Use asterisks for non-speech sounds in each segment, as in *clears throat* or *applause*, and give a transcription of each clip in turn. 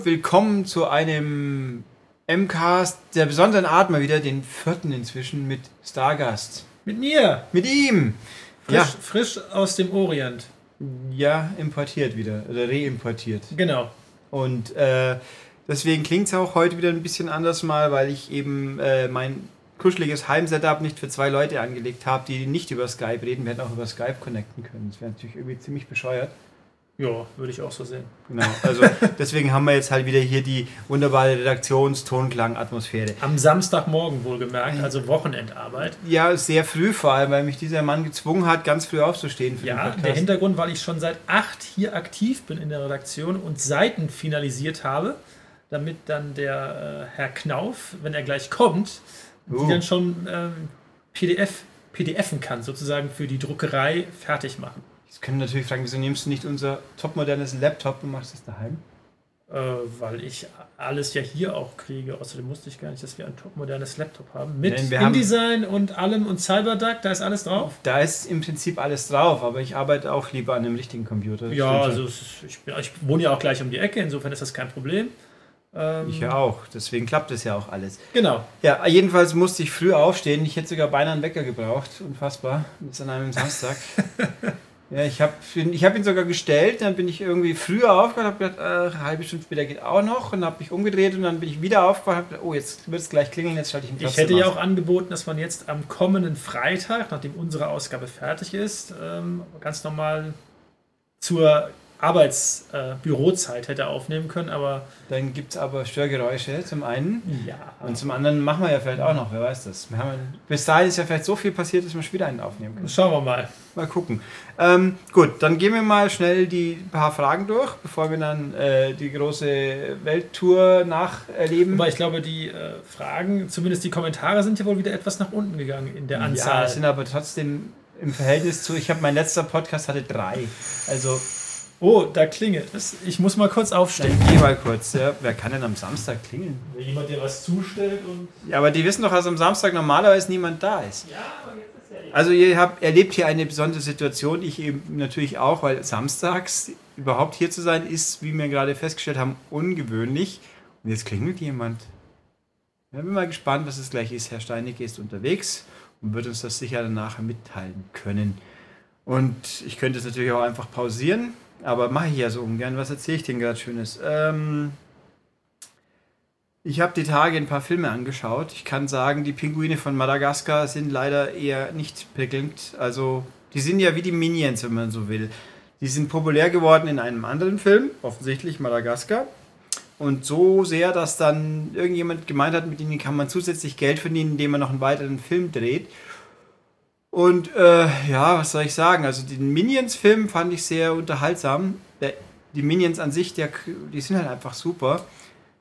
Und willkommen zu einem MCAST der besonderen Art mal wieder, den vierten inzwischen mit Stargast. Mit mir. Mit ihm. Frisch, ja. frisch aus dem Orient. Ja, importiert wieder oder reimportiert. Genau. Und äh, deswegen klingt es auch heute wieder ein bisschen anders mal, weil ich eben äh, mein kuscheliges Heimsetup nicht für zwei Leute angelegt habe, die nicht über Skype reden. Wir hätten auch über Skype connecten können. Das wäre natürlich irgendwie ziemlich bescheuert. Ja, würde ich auch so sehen. Genau, also *laughs* deswegen haben wir jetzt halt wieder hier die wunderbare Redaktions-Tonklang-Atmosphäre. Am Samstagmorgen wohlgemerkt, also Wochenendarbeit. Ja, sehr früh vor allem, weil mich dieser Mann gezwungen hat, ganz früh aufzustehen. Für ja, der Hintergrund, weil ich schon seit acht hier aktiv bin in der Redaktion und Seiten finalisiert habe, damit dann der äh, Herr Knauf, wenn er gleich kommt, uh. die dann schon ähm, PDF, PDFen kann, sozusagen für die Druckerei fertig machen. Jetzt können natürlich fragen, wieso nimmst du nicht unser topmodernes Laptop und machst es daheim? Äh, weil ich alles ja hier auch kriege. Außerdem musste ich gar nicht, dass wir ein topmodernes Laptop haben. Mit Nein, InDesign und allem und CyberDuck, da ist alles drauf? Da ist im Prinzip alles drauf, aber ich arbeite auch lieber an einem richtigen Computer. Ja, also ich, ich, wohne ja auch gleich um die Ecke, insofern ist das kein Problem. Ähm, ich ja auch, deswegen klappt es ja auch alles. Genau. Ja, jedenfalls musste ich früh aufstehen. Ich hätte sogar beinahe einen Wecker gebraucht. Unfassbar. Ist an einem Samstag. *laughs* Ja, ich habe ich hab ihn sogar gestellt, dann bin ich irgendwie früher aufgewacht, habe gedacht, äh, eine halbe Stunde später geht auch noch und habe mich umgedreht und dann bin ich wieder aufgewacht, gedacht, oh, jetzt wird es gleich klingeln, jetzt schalte ich ihn Ich hätte ja auch angeboten, dass man jetzt am kommenden Freitag, nachdem unsere Ausgabe fertig ist, ähm, ganz normal zur Arbeitsbürozeit äh, hätte aufnehmen können, aber. Dann gibt es aber Störgeräusche zum einen. Ja. Und zum anderen machen wir ja vielleicht auch noch, wer weiß das. Haben, bis dahin ist ja vielleicht so viel passiert, dass wir schon wieder einen aufnehmen können. Schauen wir mal. Mal gucken. Ähm, gut, dann gehen wir mal schnell die paar Fragen durch, bevor wir dann äh, die große Welttour nacherleben. Aber ich glaube, die äh, Fragen, zumindest die Kommentare, sind ja wohl wieder etwas nach unten gegangen in der Anzahl. Ja, sind aber trotzdem im Verhältnis zu, ich habe mein letzter Podcast hatte drei. Also Oh, da klingelt es. Ich muss mal kurz aufstehen. Dann geh mal kurz. Ja. Wer kann denn am Samstag klingeln? Wenn jemand dir was zustellt und. Ja, aber die wissen doch, dass am Samstag normalerweise niemand da ist. Ja, aber jetzt ist ja. Also, ihr habt, erlebt hier eine besondere Situation. Ich eben natürlich auch, weil samstags überhaupt hier zu sein ist, wie wir gerade festgestellt haben, ungewöhnlich. Und jetzt klingelt jemand. Ich bin mal gespannt, was es gleich ist. Herr Steinecke ist unterwegs und wird uns das sicher dann nachher mitteilen können. Und ich könnte es natürlich auch einfach pausieren aber mache ich ja so ungern. Was erzähle ich denn gerade Schönes? Ähm, ich habe die Tage ein paar Filme angeschaut. Ich kann sagen, die Pinguine von Madagaskar sind leider eher nicht prickelnd. Also, die sind ja wie die Minions, wenn man so will. Die sind populär geworden in einem anderen Film, offensichtlich Madagaskar. Und so sehr, dass dann irgendjemand gemeint hat, mit ihnen kann man zusätzlich Geld verdienen, indem man noch einen weiteren Film dreht. Und äh, ja, was soll ich sagen? Also den Minions-Film fand ich sehr unterhaltsam. Der, die Minions an sich, der, die sind halt einfach super.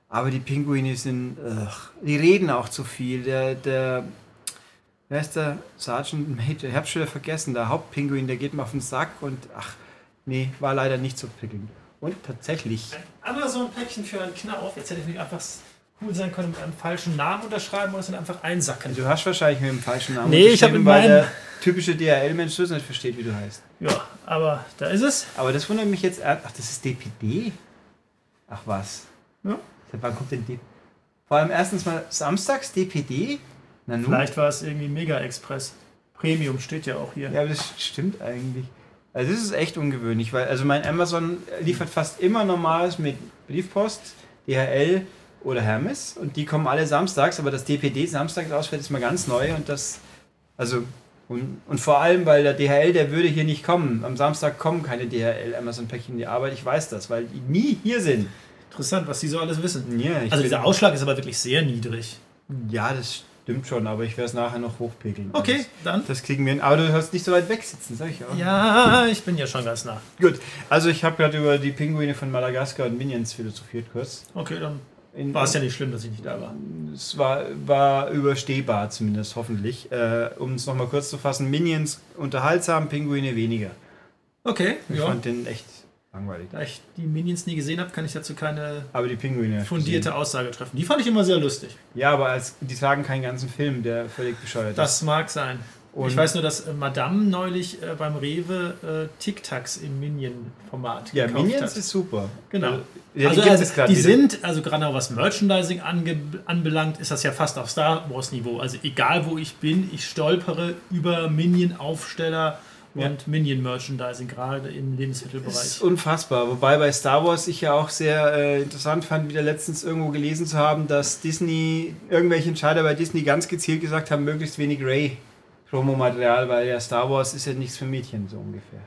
Aber die Pinguine sind, ugh, die reden auch zu viel. Der, der, wer ist der Sergeant Major? Ich hab's schon vergessen. Der Hauptpinguin, der geht mir auf den Sack und ach, nee, war leider nicht so prickelnd. Und tatsächlich. Ein Amazon-Päckchen für einen Knauf. Jetzt hätte ich mich einfach cool sein können, mit einem falschen Namen unterschreiben oder es dann einfach einsacken. Du hast wahrscheinlich mit einem falschen Namen Nee, ich habe mit weil der typische DHL-Mensch das nicht versteht, wie du heißt. Ja, aber da ist es. Aber das wundert mich jetzt. Ach, das ist DPD? Ach was. Ja. Wann kommt denn DPD? Vor allem erstens mal samstags DPD. Na nun. Vielleicht war es irgendwie Mega Express. Premium steht ja auch hier. Ja, aber das stimmt eigentlich. Also das ist echt ungewöhnlich, weil also mein Amazon liefert fast immer normales mit Briefpost, DHL oder Hermes und die kommen alle samstags, aber das DPD samstags ausfällt, ist mal ganz neu und das, also, und, und vor allem, weil der DHL, der würde hier nicht kommen. Am Samstag kommen keine DHL Amazon-Päckchen in die Arbeit, ich weiß das, weil die nie hier sind. Interessant, was die so alles wissen. Ja, also dieser Ausschlag ist aber wirklich sehr niedrig. Ja, das stimmt schon, aber ich werde es nachher noch hochpegeln. Okay, das, dann. Das kriegen wir hin. Aber du hörst nicht so weit weg sitzen, sag ich auch. Ja, ich bin ja schon ganz nah. Gut, also ich habe gerade über die Pinguine von Madagaskar und Minions philosophiert kurz. Okay, dann war es ja nicht schlimm, dass ich nicht da war. Es war, war überstehbar zumindest, hoffentlich. Äh, um es nochmal kurz zu fassen, Minions unterhaltsam, Pinguine weniger. Okay, ich ja. fand den echt langweilig. Da ich die Minions nie gesehen habe, kann ich dazu keine aber die Pinguine fundierte Aussage treffen. Die fand ich immer sehr lustig. Ja, aber als, die tragen keinen ganzen Film, der völlig bescheuert das ist. Das mag sein. Und ich weiß nur, dass äh, Madame neulich äh, beim Rewe äh, Tic Tacs im Minion-Format Ja, Minions hat. ist super. Genau. Ja, also, also die, die sind, also gerade auch was Merchandising anbelangt, ist das ja fast auf Star Wars-Niveau. Also egal wo ich bin, ich stolpere über Minion-Aufsteller und ja. Minion-Merchandising, gerade im Lebensmittelbereich. Das ist unfassbar. Wobei bei Star Wars ich ja auch sehr äh, interessant fand, wieder letztens irgendwo gelesen zu haben, dass Disney, irgendwelche Entscheider bei Disney ganz gezielt gesagt haben, möglichst wenig Ray Promomaterial, weil ja Star Wars ist ja nichts für Mädchen, so ungefähr.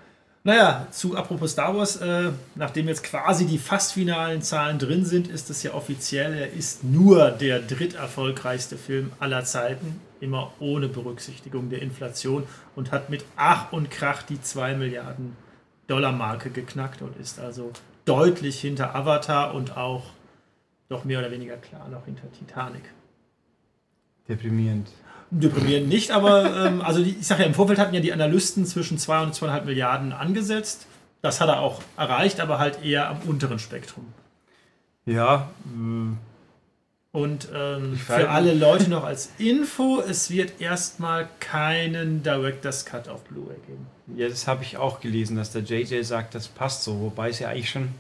Naja, zu apropos Star Wars, äh, nachdem jetzt quasi die fast finalen Zahlen drin sind, ist es ja offiziell, er ist nur der dritterfolgreichste Film aller Zeiten, immer ohne Berücksichtigung der Inflation und hat mit Ach und Krach die 2 Milliarden Dollar Marke geknackt und ist also deutlich hinter Avatar und auch doch mehr oder weniger klar noch hinter Titanic. Deprimierend. Deprimierend nicht, aber ähm, also die, ich sage ja, im Vorfeld hatten ja die Analysten zwischen 2 und 2,5 Milliarden angesetzt. Das hat er auch erreicht, aber halt eher am unteren Spektrum. Ja. Mh. Und ähm, für alle Leute noch als Info, es wird erstmal keinen Director's Cut auf Blu-ray geben. Ja, das habe ich auch gelesen, dass der JJ sagt, das passt so, wobei es ja eigentlich schon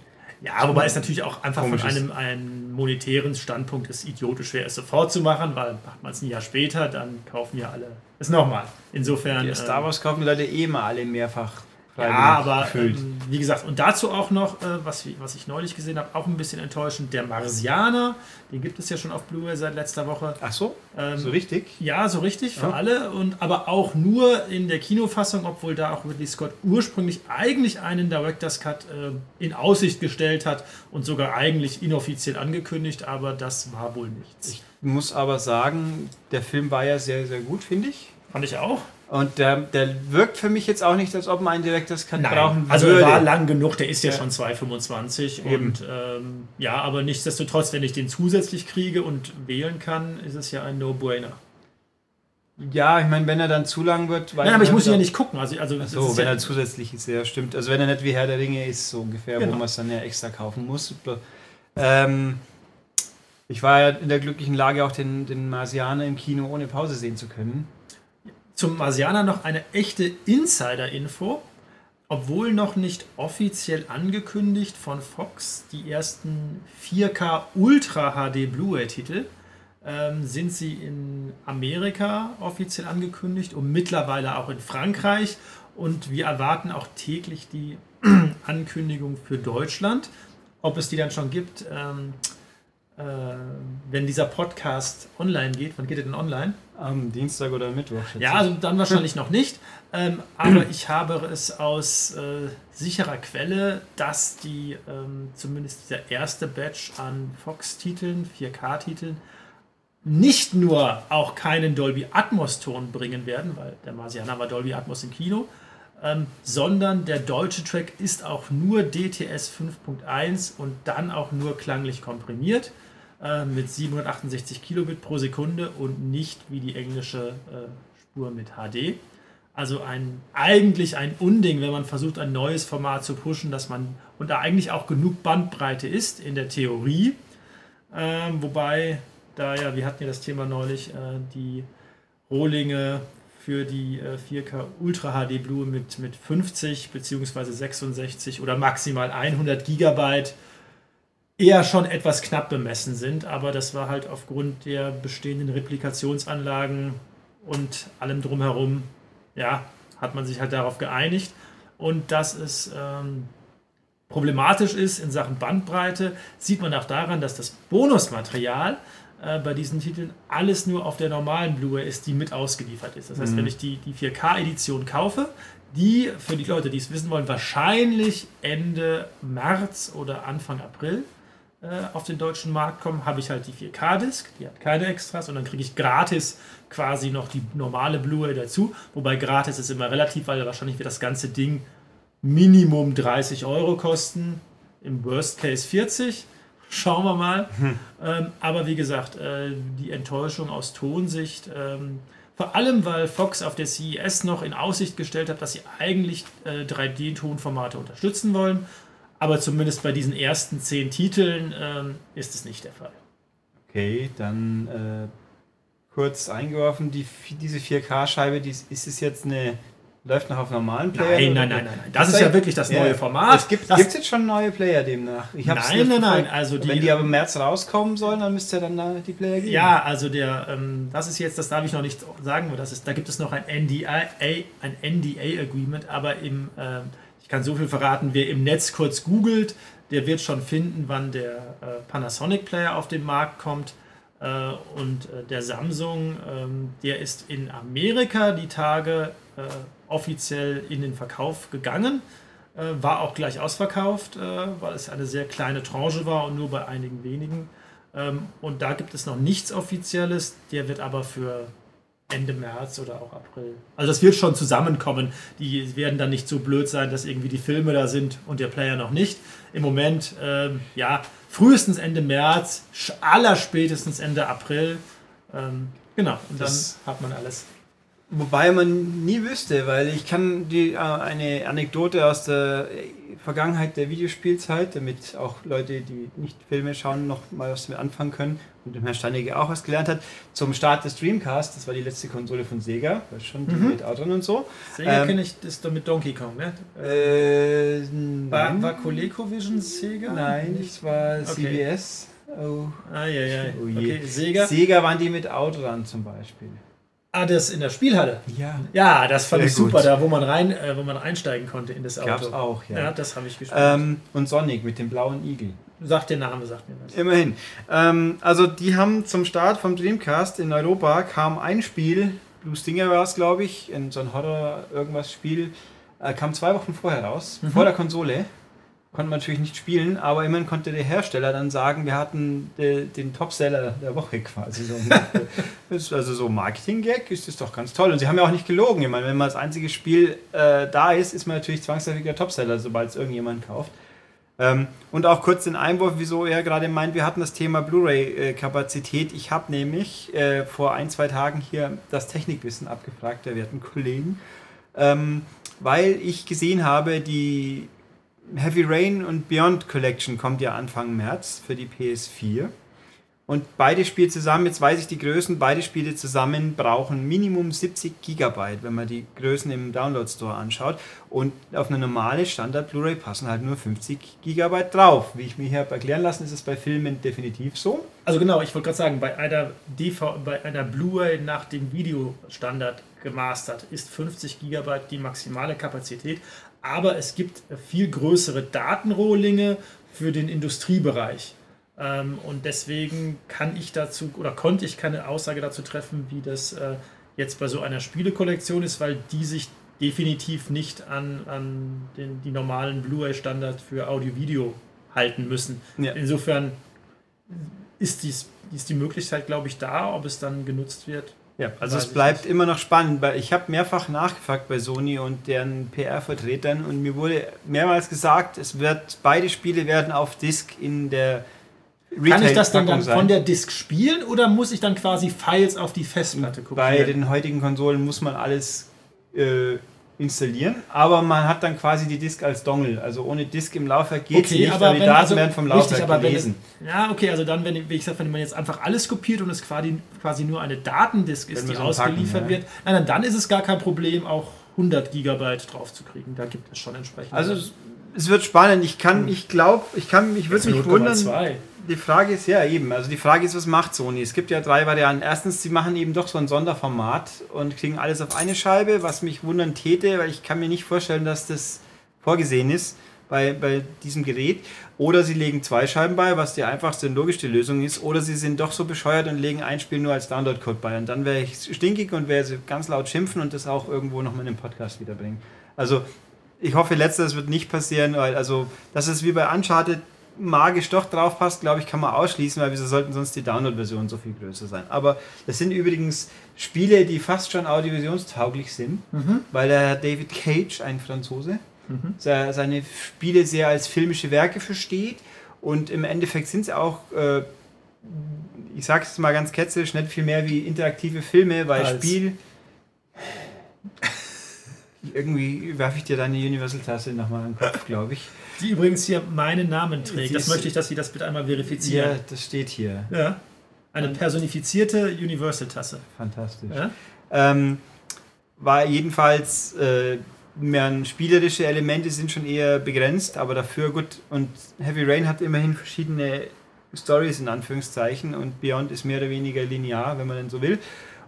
ja, wobei es natürlich auch einfach von einem, einem monetären Standpunkt ist idiotisch wäre, es sofort zu machen, weil macht man es ein Jahr später, dann kaufen ja alle es nochmal. Insofern. Die Star Wars kaufen die Leute eh mal alle mehrfach ja, aber ähm, wie gesagt, und dazu auch noch, äh, was, was ich neulich gesehen habe, auch ein bisschen enttäuschend, der Marsianer, den gibt es ja schon auf Blu-ray seit letzter Woche. Ach so, ähm, so richtig? Ja, so richtig für ja. alle, und aber auch nur in der Kinofassung, obwohl da auch Ridley Scott ursprünglich eigentlich einen Director's Cut äh, in Aussicht gestellt hat und sogar eigentlich inoffiziell angekündigt, aber das war wohl nichts. Ich muss aber sagen, der Film war ja sehr, sehr gut, finde ich. Fand ich auch. Und der, der wirkt für mich jetzt auch nicht, als ob man einen Director's Cut Nein. brauchen also würde. Also er war lang genug, der ist ja, ja. schon 2,25 und ähm, ja, aber nichtsdestotrotz, wenn ich den zusätzlich kriege und wählen kann, ist es ja ein No-Brainer. Ja, ich meine, wenn er dann zu lang wird, weil. Nein, aber ich muss ihn ja nicht gucken. Also, also so, wenn ja er zusätzlich ist, ja, stimmt. Also wenn er nicht wie Herr der Ringe ist, so ungefähr, genau. wo man es dann ja extra kaufen muss. Ähm, ich war ja in der glücklichen Lage, auch den, den Marsianer im Kino ohne Pause sehen zu können zum Marsianer noch eine echte Insider-Info. Obwohl noch nicht offiziell angekündigt von Fox, die ersten 4K Ultra HD Blu-ray-Titel ähm, sind sie in Amerika offiziell angekündigt und mittlerweile auch in Frankreich. Und wir erwarten auch täglich die *clears throat* Ankündigung für Deutschland. Ob es die dann schon gibt, ähm, äh, wenn dieser Podcast online geht. Wann geht er denn online? Am Dienstag oder Mittwoch. Ja, also dann wahrscheinlich noch nicht. Ähm, aber ich habe es aus äh, sicherer Quelle, dass die ähm, zumindest der erste Batch an Fox-Titeln, 4K-Titeln, nicht nur auch keinen Dolby Atmos-Ton bringen werden, weil der Marsianer war Dolby Atmos im Kino, ähm, sondern der deutsche Track ist auch nur DTS 5.1 und dann auch nur klanglich komprimiert. Äh, mit 768 Kilobit pro Sekunde und nicht wie die englische äh, Spur mit HD. Also ein, eigentlich ein Unding, wenn man versucht, ein neues Format zu pushen, dass man und da eigentlich auch genug Bandbreite ist in der Theorie. Ähm, wobei, da ja, wir hatten ja das Thema neulich, äh, die Rohlinge für die äh, 4K Ultra HD Blue mit, mit 50 bzw. 66 oder maximal 100 Gigabyte eher schon etwas knapp bemessen sind, aber das war halt aufgrund der bestehenden Replikationsanlagen und allem drumherum, ja, hat man sich halt darauf geeinigt. Und dass es ähm, problematisch ist in Sachen Bandbreite, sieht man auch daran, dass das Bonusmaterial äh, bei diesen Titeln alles nur auf der normalen Blu-ray ist, die mit ausgeliefert ist. Das heißt, mhm. wenn ich die, die 4K-Edition kaufe, die für die Leute, die es wissen wollen, wahrscheinlich Ende März oder Anfang April äh, auf den deutschen Markt kommen, habe ich halt die 4K-Disc, die hat keine Extras und dann kriege ich gratis quasi noch die normale Blu-ray dazu. Wobei gratis ist immer relativ, weil wahrscheinlich wird das ganze Ding Minimum 30 Euro kosten, im Worst Case 40. Schauen wir mal. Hm. Ähm, aber wie gesagt, äh, die Enttäuschung aus Tonsicht, ähm, vor allem weil Fox auf der CES noch in Aussicht gestellt hat, dass sie eigentlich äh, 3D-Tonformate unterstützen wollen aber zumindest bei diesen ersten zehn Titeln ähm, ist es nicht der Fall. Okay, dann äh, kurz eingeworfen, die, diese 4K-Scheibe, die, ist es jetzt eine Läuft noch auf normalen Player? Nein, nein, nein, nein, nein. Das ist ja wirklich das neue Format. Es gibt es jetzt schon neue Player demnach. Nein, nein, nein. Also die, Wenn die aber im März rauskommen sollen, dann müsste ja dann da die Player geben. Ja, also der, ähm, das ist jetzt, das darf ich noch nicht sagen, das ist, da gibt es noch ein NDA, ein NDA-Agreement, aber im, äh, ich kann so viel verraten, wer im Netz kurz googelt, der wird schon finden, wann der äh, Panasonic Player auf den Markt kommt. Äh, und äh, der Samsung, ähm, der ist in Amerika die Tage äh, offiziell in den Verkauf gegangen. Äh, war auch gleich ausverkauft, äh, weil es eine sehr kleine Tranche war und nur bei einigen wenigen. Ähm, und da gibt es noch nichts Offizielles. Der wird aber für Ende März oder auch April. Also das wird schon zusammenkommen. Die werden dann nicht so blöd sein, dass irgendwie die Filme da sind und der Player noch nicht. Im Moment, ähm, ja, frühestens Ende März, allerspätestens Ende April. Ähm, genau, und dann das hat man alles. Wobei man nie wüsste, weil ich kann die, äh, eine Anekdote aus der Vergangenheit der Videospielzeit, damit auch Leute, die nicht Filme schauen, noch mal was damit anfangen können und dem Herrn Steinecke auch was gelernt hat. Zum Start des Dreamcast, das war die letzte Konsole von Sega, war schon die mhm. mit Outrun und so. Sega ähm, kenne ich, das ist doch mit Donkey Kong, ne? Äh, war, war ColecoVision Sega? Nein, das war okay. CBS. Oh. Ah, ja, ja. Oh je. Okay, Sega. Sega waren die mit Outrun zum Beispiel. Ah, das in der Spielhalle? Ja. Ja, das fand Sehr ich super, gut. da wo man rein, äh, wo man einsteigen konnte in das Auto. Gab's auch, ja. Ja, das habe ich gespielt. Ähm, und Sonic mit dem blauen Igel. Sagt der Name, sagt mir was. Immerhin. Ähm, also die haben zum Start vom Dreamcast in Europa kam ein Spiel, Blue Stinger war es, glaube ich, in so ein Horror irgendwas Spiel, äh, kam zwei Wochen vorher raus, mhm. vor der Konsole konnte man natürlich nicht spielen, aber immerhin konnte der Hersteller dann sagen, wir hatten de, den Topseller der Woche quasi. So *laughs* also so Marketing-Gag ist das doch ganz toll. Und sie haben ja auch nicht gelogen. Ich meine, wenn man das einzige Spiel äh, da ist, ist man natürlich zwangsläufig der Topseller, sobald es irgendjemand kauft. Ähm, und auch kurz den Einwurf, wieso er gerade meint, wir hatten das Thema Blu-ray-Kapazität. Ich habe nämlich äh, vor ein, zwei Tagen hier das Technikwissen abgefragt, der werten Kollegen, ähm, weil ich gesehen habe, die Heavy Rain und Beyond Collection kommt ja Anfang März für die PS4. Und beide Spiele zusammen, jetzt weiß ich die Größen, beide Spiele zusammen brauchen Minimum 70 Gigabyte, wenn man die Größen im Download Store anschaut. Und auf eine normale Standard Blu-ray passen halt nur 50 Gigabyte drauf. Wie ich mir hier habe erklären lassen, ist es bei Filmen definitiv so. Also genau, ich wollte gerade sagen, bei einer, einer Blu-ray nach dem Videostandard gemastert ist 50 Gigabyte die maximale Kapazität aber es gibt viel größere Datenrohlinge für den Industriebereich. Ähm, und deswegen kann ich dazu oder konnte ich keine Aussage dazu treffen, wie das äh, jetzt bei so einer Spielekollektion ist, weil die sich definitiv nicht an, an den, die normalen Blu-ray-Standard für Audio-Video halten müssen. Ja. Insofern ist, dies, ist die Möglichkeit, glaube ich, da, ob es dann genutzt wird. Ja, also es bleibt immer noch spannend, weil ich habe mehrfach nachgefragt bei Sony und deren PR-Vertretern und mir wurde mehrmals gesagt, es wird beide Spiele werden auf Disc in der Retail Kann ich das dann, dann von der Disc spielen oder muss ich dann quasi Files auf die Festplatte gucken? Bei den heutigen Konsolen muss man alles äh, installieren, aber man hat dann quasi die Disk als Dongle. Also ohne Disk im Laufwerk geht okay, nicht, aber die Daten also, werden vom Laufwerk richtig, gelesen. Es, ja, okay, also dann, wenn, wie gesagt, wenn man jetzt einfach alles kopiert und es quasi, quasi nur eine Datendisk ist, die so ausgeliefert packen, wird, nein, dann ist es gar kein Problem, auch 100 Gigabyte drauf zu kriegen. Da gibt es schon entsprechend. Also es wird spannend. Ich kann, hm. ich glaube, ich kann, ich würde mich wundern. 2 die Frage ist ja eben, also die Frage ist, was macht Sony? Es gibt ja drei Varianten. Erstens, sie machen eben doch so ein Sonderformat und kriegen alles auf eine Scheibe, was mich wundern täte, weil ich kann mir nicht vorstellen, dass das vorgesehen ist bei, bei diesem Gerät. Oder sie legen zwei Scheiben bei, was die einfachste und logischste Lösung ist. Oder sie sind doch so bescheuert und legen ein Spiel nur als Download-Code bei. Und dann wäre ich stinkig und wäre sie ganz laut schimpfen und das auch irgendwo nochmal in den Podcast wiederbringen. Also ich hoffe, letzteres wird nicht passieren, weil also das ist wie bei Uncharted magisch doch drauf passt, glaube ich, kann man ausschließen, weil wieso sollten sonst die Download-Versionen so viel größer sein. Aber das sind übrigens Spiele, die fast schon audiovisionstauglich sind, mhm. weil der David Cage, ein Franzose, mhm. seine Spiele sehr als filmische Werke versteht und im Endeffekt sind sie auch, äh, ich sage es mal ganz ketzerisch, nicht viel mehr wie interaktive Filme, weil als. Spiel irgendwie werfe ich dir deine Universal-Tasse nochmal in den Kopf, glaube ich. Die übrigens hier meinen Namen trägt. das möchte ich, dass Sie das bitte einmal verifizieren. Ja, das steht hier. Ja. Eine personifizierte Universal-Tasse. Fantastisch. Ja? Ähm, war jedenfalls, äh, mehr spielerische Elemente sind schon eher begrenzt, aber dafür gut. Und Heavy Rain hat immerhin verschiedene Stories in Anführungszeichen und Beyond ist mehr oder weniger linear, wenn man denn so will.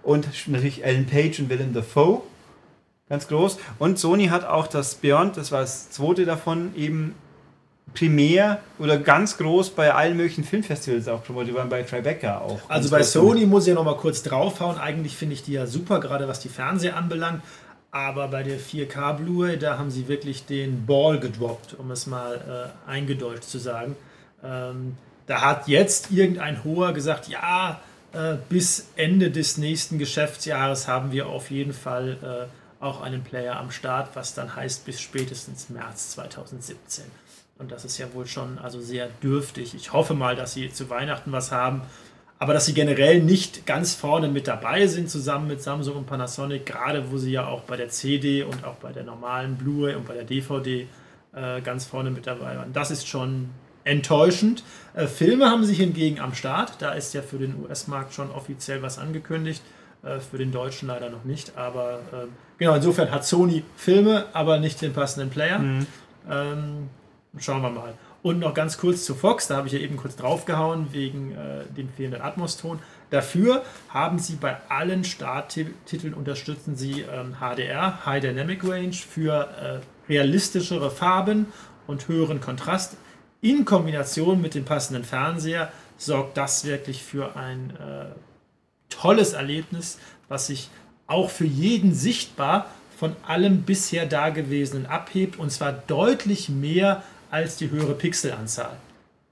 Und natürlich Alan Page und Willem Dafoe, ganz groß. Und Sony hat auch das Beyond, das war das zweite davon, eben primär oder ganz groß bei allen möglichen Filmfestivals auch promotet. Die waren bei Tribeca auch. Also bei Sony muss ich ja noch mal kurz draufhauen. Eigentlich finde ich die ja super, gerade was die Fernseher anbelangt. Aber bei der 4K Blu-ray, da haben sie wirklich den Ball gedroppt, um es mal äh, eingedeutscht zu sagen. Ähm, da hat jetzt irgendein Hoher gesagt, ja, äh, bis Ende des nächsten Geschäftsjahres haben wir auf jeden Fall äh, auch einen Player am Start, was dann heißt bis spätestens März 2017. Und das ist ja wohl schon also sehr dürftig. Ich hoffe mal, dass sie zu Weihnachten was haben. Aber dass sie generell nicht ganz vorne mit dabei sind, zusammen mit Samsung und Panasonic, gerade wo sie ja auch bei der CD und auch bei der normalen Blu-ray und bei der DVD äh, ganz vorne mit dabei waren. Das ist schon enttäuschend. Äh, Filme haben sie hingegen am Start. Da ist ja für den US-Markt schon offiziell was angekündigt. Äh, für den Deutschen leider noch nicht. Aber äh, genau, insofern hat Sony Filme, aber nicht den passenden Player. Mhm. Ähm, schauen wir mal. Und noch ganz kurz zu Fox, da habe ich ja eben kurz draufgehauen wegen äh, dem fehlenden Atmos-Ton. Dafür haben sie bei allen Starttiteln unterstützen sie ähm, HDR, High Dynamic Range, für äh, realistischere Farben und höheren Kontrast in Kombination mit dem passenden Fernseher sorgt das wirklich für ein äh, tolles Erlebnis, was sich auch für jeden sichtbar von allem bisher Dagewesenen abhebt und zwar deutlich mehr als die höhere Pixelanzahl.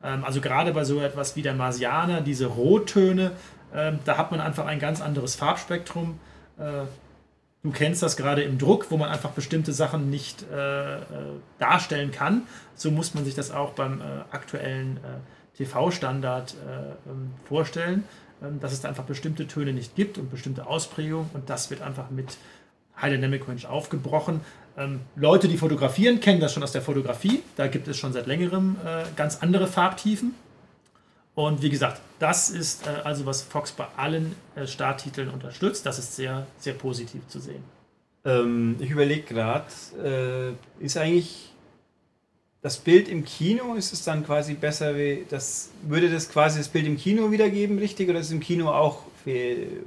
Ähm, also gerade bei so etwas wie der Marsianer, diese Rottöne, ähm, da hat man einfach ein ganz anderes Farbspektrum. Äh, Du kennst das gerade im Druck, wo man einfach bestimmte Sachen nicht äh, äh darstellen kann. So muss man sich das auch beim aktuellen TV-Standard äh, ähm, vorstellen, dass es da einfach bestimmte Töne nicht gibt und bestimmte Ausprägungen und das wird einfach mit High Dynamic Range aufgebrochen. Ähm, Leute, die fotografieren, kennen das schon aus der Fotografie. Da gibt es schon seit längerem äh, ganz andere Farbtiefen. Und wie gesagt, das ist äh, also, was Fox bei allen äh, Starttiteln unterstützt. Das ist sehr, sehr positiv zu sehen. Ähm, ich überlege gerade, äh, ist eigentlich das Bild im Kino, ist es dann quasi besser, wie das, würde das quasi das Bild im Kino wiedergeben, richtig? Oder ist es im Kino auch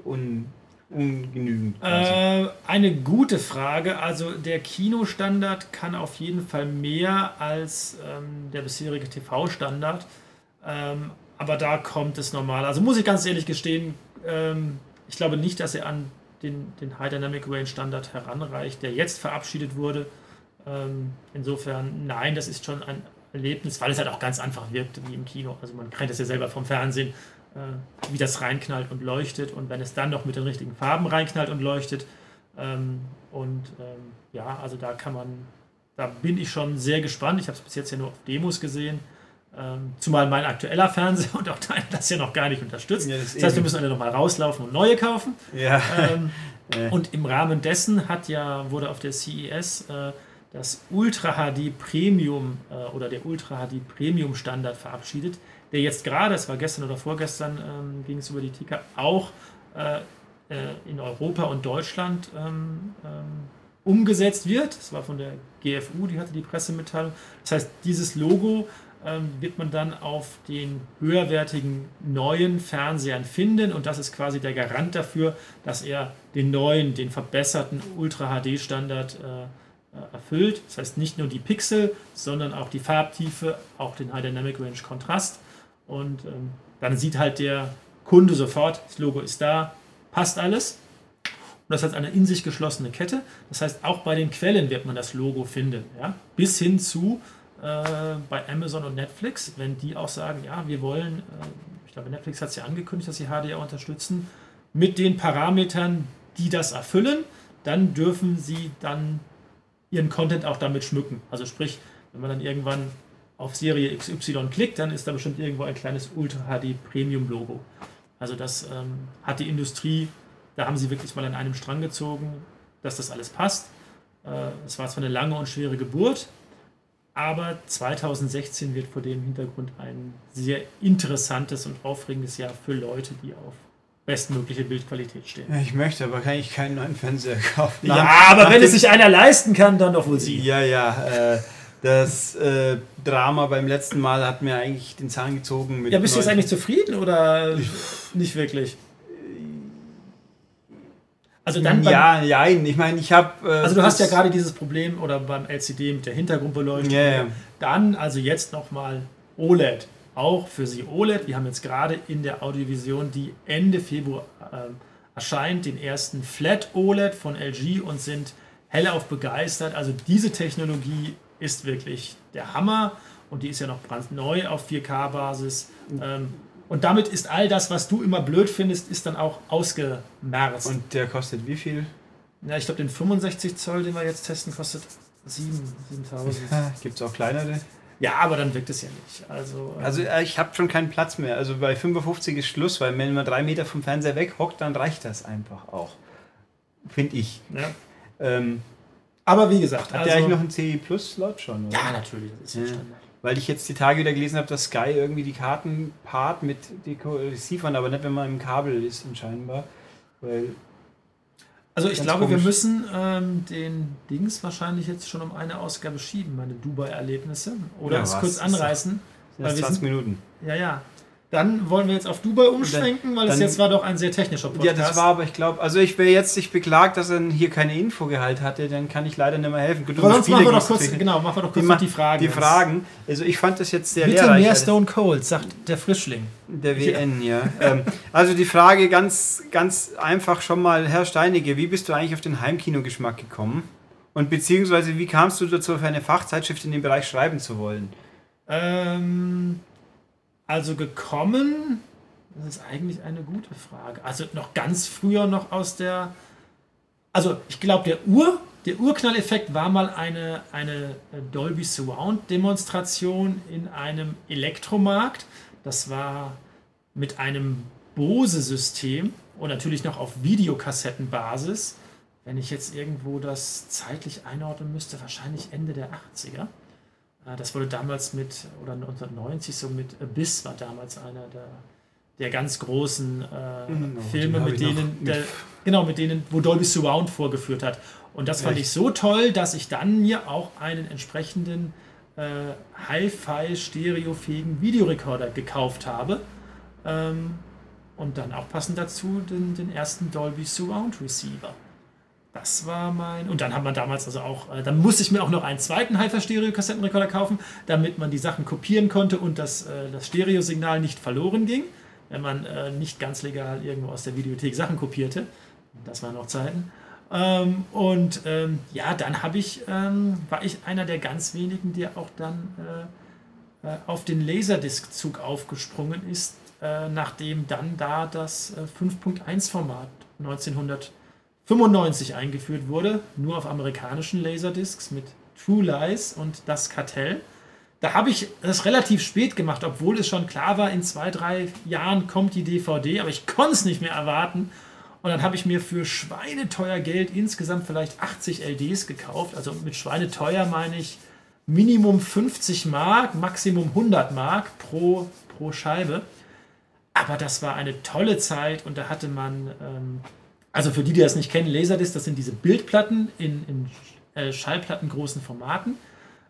un, ungenügend? Äh, eine gute Frage. Also der Kinostandard kann auf jeden Fall mehr als ähm, der bisherige TV-Standard. Ähm, aber da kommt es normal. Also muss ich ganz ehrlich gestehen, ähm, ich glaube nicht, dass er an den, den High Dynamic Range Standard heranreicht, der jetzt verabschiedet wurde. Ähm, insofern, nein, das ist schon ein Erlebnis, weil es halt auch ganz einfach wirkt wie im Kino. Also man kennt das ja selber vom Fernsehen, äh, wie das reinknallt und leuchtet und wenn es dann noch mit den richtigen Farben reinknallt und leuchtet. Ähm, und ähm, ja, also da kann man, da bin ich schon sehr gespannt. Ich habe es bis jetzt ja nur auf Demos gesehen. Ähm, zumal mein aktueller Fernseher *laughs* und auch dein das ja noch gar nicht unterstützt. Ja, das, das heißt, wir müssen alle nochmal rauslaufen und neue kaufen. Ja. Ähm, *laughs* und im Rahmen dessen hat ja, wurde auf der CES äh, das Ultra HD Premium äh, oder der Ultra HD Premium Standard verabschiedet, der jetzt gerade, es war gestern oder vorgestern, ähm, ging es über die Ticker, auch äh, äh in Europa und Deutschland ähm, ähm, umgesetzt wird. Das war von der GFU, die hatte die Pressemitteilung. Das heißt, dieses Logo ähm, wird man dann auf den höherwertigen neuen Fernsehern finden und das ist quasi der Garant dafür, dass er den neuen, den verbesserten Ultra HD Standard äh, erfüllt. Das heißt nicht nur die Pixel, sondern auch die Farbtiefe, auch den High Dynamic Range Kontrast und ähm, dann sieht halt der Kunde sofort, das Logo ist da, passt alles. Und das hat eine in sich geschlossene Kette. Das heißt, auch bei den Quellen wird man das Logo finden. Ja? Bis hin zu äh, bei Amazon und Netflix, wenn die auch sagen, ja, wir wollen, äh, ich glaube, Netflix hat es ja angekündigt, dass sie HDR unterstützen, mit den Parametern, die das erfüllen, dann dürfen sie dann ihren Content auch damit schmücken. Also sprich, wenn man dann irgendwann auf Serie XY klickt, dann ist da bestimmt irgendwo ein kleines Ultra HD Premium Logo. Also das ähm, hat die Industrie, da haben sie wirklich mal an einem Strang gezogen, dass das alles passt. Äh, es war zwar eine lange und schwere Geburt, Aber 2016 wird vor dem Hintergrund ein sehr interessantes und aufregendes Jahr für Leute, die auf bestmögliche Bildqualität stehen. Ich möchte aber kann ich keinen neuen Fernseher kaufen. ja, aber wenn es sich einer leisten kann, dann doch wohl sie. Ja, ja. Äh, das äh, Drama beim letzten Mal hat mir eigentlich den Zahn gezogen. ja, bist du jetzt eigentlich zufrieden oder nicht wirklich? Also dann ja, ja, ich meine, ich habe. Äh, also du hast ja gerade dieses Problem oder beim LCD mit der Hintergrundbeleuchtung. Yeah. Dann also jetzt nochmal OLED. Auch für Sie OLED. Wir haben jetzt gerade in der Audiovision, die Ende Februar äh, erscheint, den ersten Flat OLED von LG und sind hellauf begeistert. Also diese Technologie ist wirklich der Hammer und die ist ja noch brandneu auf 4K-Basis. Ähm, und damit ist all das, was du immer blöd findest, ist dann auch ausgemerzt. Und der kostet wie viel? Ja, ich glaube, den 65 Zoll, den wir jetzt testen, kostet 7, 7000. Gibt es auch kleinere? Ja, aber dann wirkt es ja nicht. Also, ähm, also äh, ich habe schon keinen Platz mehr. Also bei 55 ist Schluss, weil wenn man drei Meter vom Fernseher weghockt, dann reicht das einfach auch. Finde ich. Ja. Ähm, aber wie gesagt, hat also, der eigentlich noch einen CE Plus Slot schon? Oder? Ja, natürlich. Das ist ja. Weil ich jetzt die Tage wieder gelesen habe, dass Sky irgendwie die Karten part mit Receivern, aber nicht, wenn man im Kabel ist, scheinbar. Weil also ich glaube, komisch. wir müssen ähm, den Dings wahrscheinlich jetzt schon um eine Ausgabe schieben, meine Dubai-Erlebnisse. Oder ja, es kurz anreißen. Das 20 Minuten. Ja, ja. Dann wollen wir jetzt auf Dubai umschwenken, weil das jetzt war doch ein sehr technischer Podcast. Ja, das war aber, ich glaube, also ich wäre jetzt sich beklagt, dass er hier keine Infogehalt hatte, dann kann ich leider nicht mehr helfen. Gut, sonst machen wir doch kurz, genau, machen wir doch kurz die, die Fragen. Die Fragen. Also ich fand das jetzt sehr Bitte lehrreich. mehr Stone Cold, sagt der Frischling. Der WN, ja. ja. ähm, also die Frage ganz, ganz einfach schon mal, Herr Steinige, wie bist du eigentlich auf den Heimkinogeschmack gekommen? Und beziehungsweise wie kamst du dazu, für eine Fachzeitschrift in dem Bereich schreiben zu wollen? Ähm also gekommen, das ist eigentlich eine gute Frage. Also noch ganz früher noch aus der, also ich glaube der Ur, der Urknalleffekt war mal eine, eine Dolby Surround Demonstration in einem Elektromarkt. Das war mit einem Bose-System und natürlich noch auf Videokassettenbasis. Wenn ich jetzt irgendwo das zeitlich einordnen müsste, wahrscheinlich Ende der 80er. Äh, das wurde damals mit, oder 1990 so mit Abyss war damals einer der, der ganz großen äh, mhm, Filme, mit denen, der, genau, mit denen, wo Dolby Surround vorgeführt hat. Und das fand Echt? ich so toll, dass ich dann mir auch einen entsprechenden äh, Hi-Fi stereofähigen Videorekorder gekauft habe. Ähm, und dann auch passend dazu den, den ersten Dolby Surround Receiver. Das war mein. Und dann hat man damals also auch, äh, dann musste ich mir auch noch einen zweiten Hi-Fi-Stereo-Kassettenrekorder kaufen, damit man die Sachen kopieren konnte und das, äh, das Stereosignal nicht verloren ging, wenn man äh, nicht ganz legal irgendwo aus der Videothek Sachen kopierte. Das waren noch Zeiten. Ähm, und ähm, ja, dann habe ich, ähm, war ich einer der ganz wenigen, der auch dann äh, äh, auf den Laserdisc-Zug aufgesprungen ist, äh, nachdem dann da das 5.1-Format 1900 95 eingeführt wurde, nur auf amerikanischen Laserdiscs mit True Lies und Das Kartell. Da habe ich das relativ spät gemacht, obwohl es schon klar war, in zwei, drei Jahren kommt die DVD, aber ich konnte es nicht mehr erwarten. Und dann habe ich mir für schweineteuer Geld insgesamt vielleicht 80 LDs gekauft. Also mit schweineteuer meine ich Minimum 50 Mark, Maximum 100 Mark pro, pro Scheibe. Aber das war eine tolle Zeit und da hatte man ähm, also für die, die das nicht kennen, Laserdisc, das sind diese Bildplatten in, in äh, schallplattengroßen Formaten.